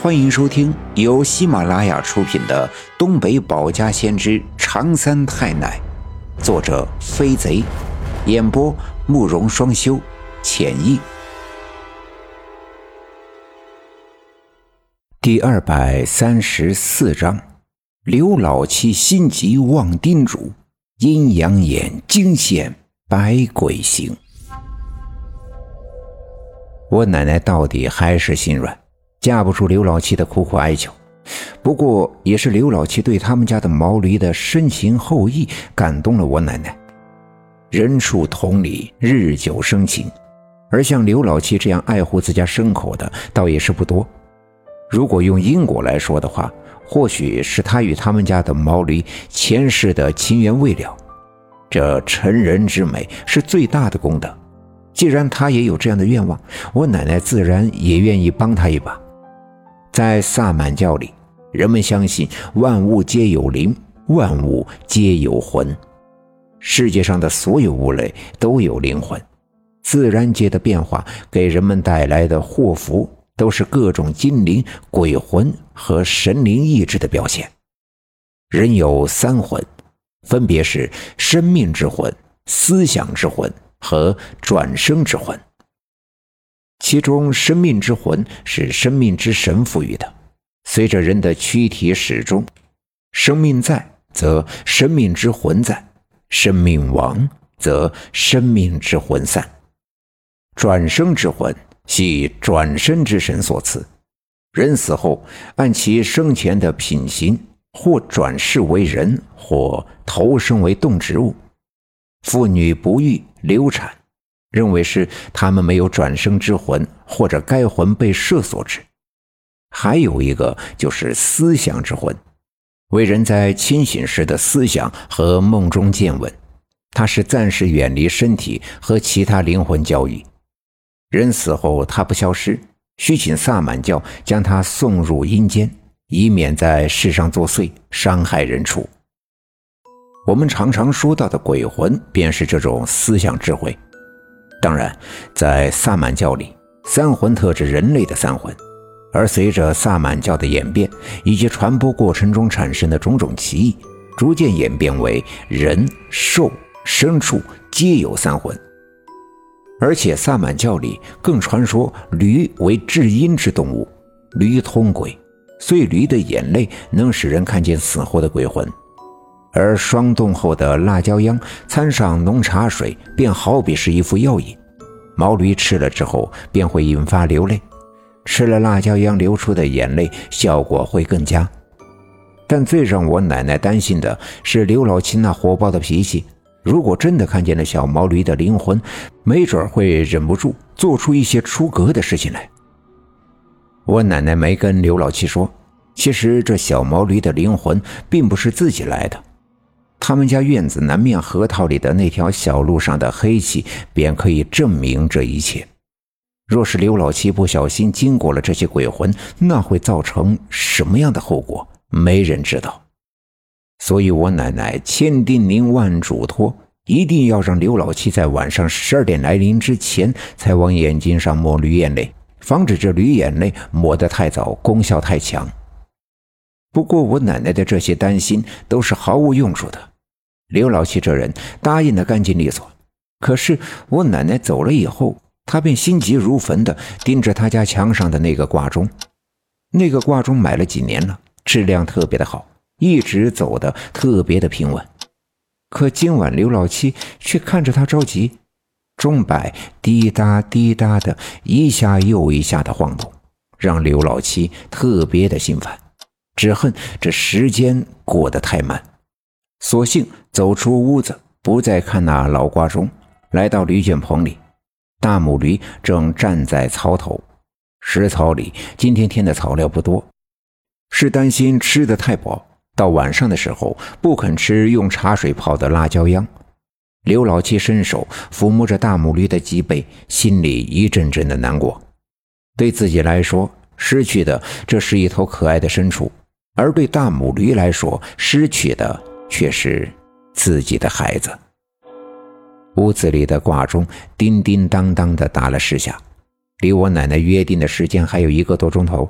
欢迎收听由喜马拉雅出品的《东北保家先知长三太奶》，作者飞贼，演播慕容双修，浅意。第二百三十四章：刘老七心急望叮嘱，阴阳眼惊现百鬼行。我奶奶到底还是心软。架不住刘老七的苦苦哀求，不过也是刘老七对他们家的毛驴的深情厚谊感动了我奶奶。人畜同理，日久生情，而像刘老七这样爱护自家牲口的，倒也是不多。如果用因果来说的话，或许是他与他们家的毛驴前世的情缘未了。这成人之美是最大的功德。既然他也有这样的愿望，我奶奶自然也愿意帮他一把。在萨满教里，人们相信万物皆有灵，万物皆有魂。世界上的所有物类都有灵魂，自然界的变化给人们带来的祸福，都是各种精灵、鬼魂和神灵意志的表现。人有三魂，分别是生命之魂、思想之魂和转生之魂。其中，生命之魂是生命之神赋予的，随着人的躯体始终，生命在，则生命之魂在；生命亡，则生命之魂散。转生之魂系转生之神所赐，人死后按其生前的品行，或转世为人，或投生为动植物。妇女不育流产。认为是他们没有转生之魂，或者该魂被摄所致。还有一个就是思想之魂，为人在清醒时的思想和梦中见闻，它是暂时远离身体和其他灵魂交易。人死后，他不消失，需请萨满教将他送入阴间，以免在世上作祟，伤害人畜。我们常常说到的鬼魂，便是这种思想智慧。当然，在萨满教里，三魂特指人类的三魂，而随着萨满教的演变以及传播过程中产生的种种歧义，逐渐演变为人、兽、牲畜皆有三魂。而且萨满教里更传说驴为至阴之动物，驴通鬼，所以驴的眼泪能使人看见死后的鬼魂。而霜冻后的辣椒秧掺上浓茶水，便好比是一副药引，毛驴吃了之后便会引发流泪，吃了辣椒秧流出的眼泪效果会更佳。但最让我奶奶担心的是刘老七那火爆的脾气，如果真的看见了小毛驴的灵魂，没准会忍不住做出一些出格的事情来。我奶奶没跟刘老七说，其实这小毛驴的灵魂并不是自己来的。他们家院子南面河套里的那条小路上的黑气，便可以证明这一切。若是刘老七不小心经过了这些鬼魂，那会造成什么样的后果？没人知道。所以我奶奶千叮咛万嘱托，一定要让刘老七在晚上十二点来临之前才往眼睛上抹驴眼泪，防止这驴眼泪抹得太早，功效太强。不过，我奶奶的这些担心都是毫无用处的。刘老七这人答应的干净利索，可是我奶奶走了以后，他便心急如焚的盯着他家墙上的那个挂钟。那个挂钟买了几年了，质量特别的好，一直走的特别的平稳。可今晚刘老七却看着他着急，钟摆滴答滴答的一下又一下的晃动，让刘老七特别的心烦。只恨这时间过得太慢，索性走出屋子，不再看那老挂钟，来到驴圈棚里。大母驴正站在槽头，食槽里今天添的草料不多，是担心吃的太饱，到晚上的时候不肯吃用茶水泡的辣椒秧。刘老七伸手抚摸着大母驴的脊背，心里一阵阵的难过。对自己来说，失去的这是一头可爱的牲畜。而对大母驴来说，失去的却是自己的孩子。屋子里的挂钟叮叮当当的打了十下，离我奶奶约定的时间还有一个多钟头。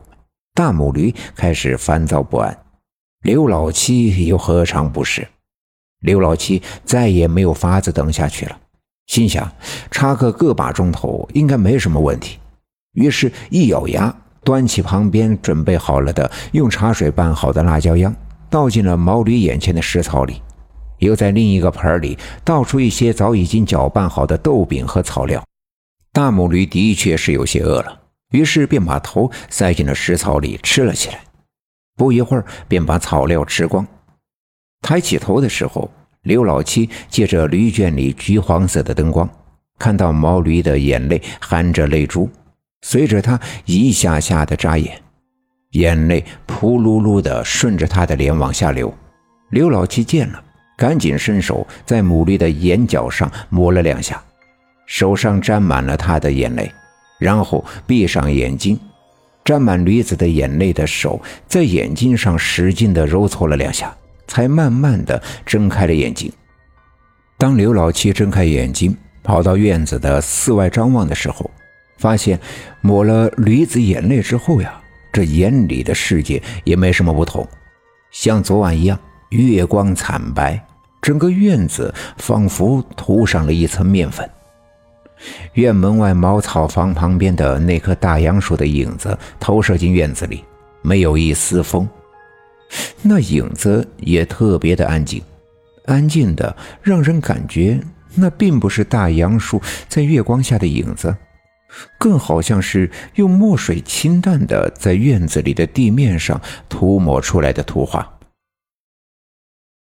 大母驴开始烦躁不安，刘老七又何尝不是？刘老七再也没有法子等下去了，心想插个个把钟头应该没什么问题，于是，一咬牙，端起旁边准备好了的用茶水拌好的辣椒秧，倒进了毛驴眼前的食槽里，又在另一个盆里倒出一些早已经搅拌好的豆饼和草料。大母驴的确是有些饿了，于是便把头塞进了食槽里吃了起来。不一会儿，便把草料吃光。抬起头的时候，刘老七借着驴圈里橘黄色的灯光，看到毛驴的眼泪含着泪珠，随着他一下下的眨眼，眼泪扑噜噜的顺着他的脸往下流。刘老七见了，赶紧伸手在母驴的眼角上抹了两下，手上沾满了他的眼泪，然后闭上眼睛，沾满驴子的眼泪的手在眼睛上使劲的揉搓了两下。才慢慢的睁开了眼睛。当刘老七睁开眼睛，跑到院子的四外张望的时候，发现抹了驴子眼泪之后呀，这眼里的世界也没什么不同，像昨晚一样，月光惨白，整个院子仿佛涂上了一层面粉。院门外茅草房旁边的那棵大杨树的影子投射进院子里，没有一丝风。那影子也特别的安静，安静的让人感觉那并不是大杨树在月光下的影子，更好像是用墨水清淡的在院子里的地面上涂抹出来的图画。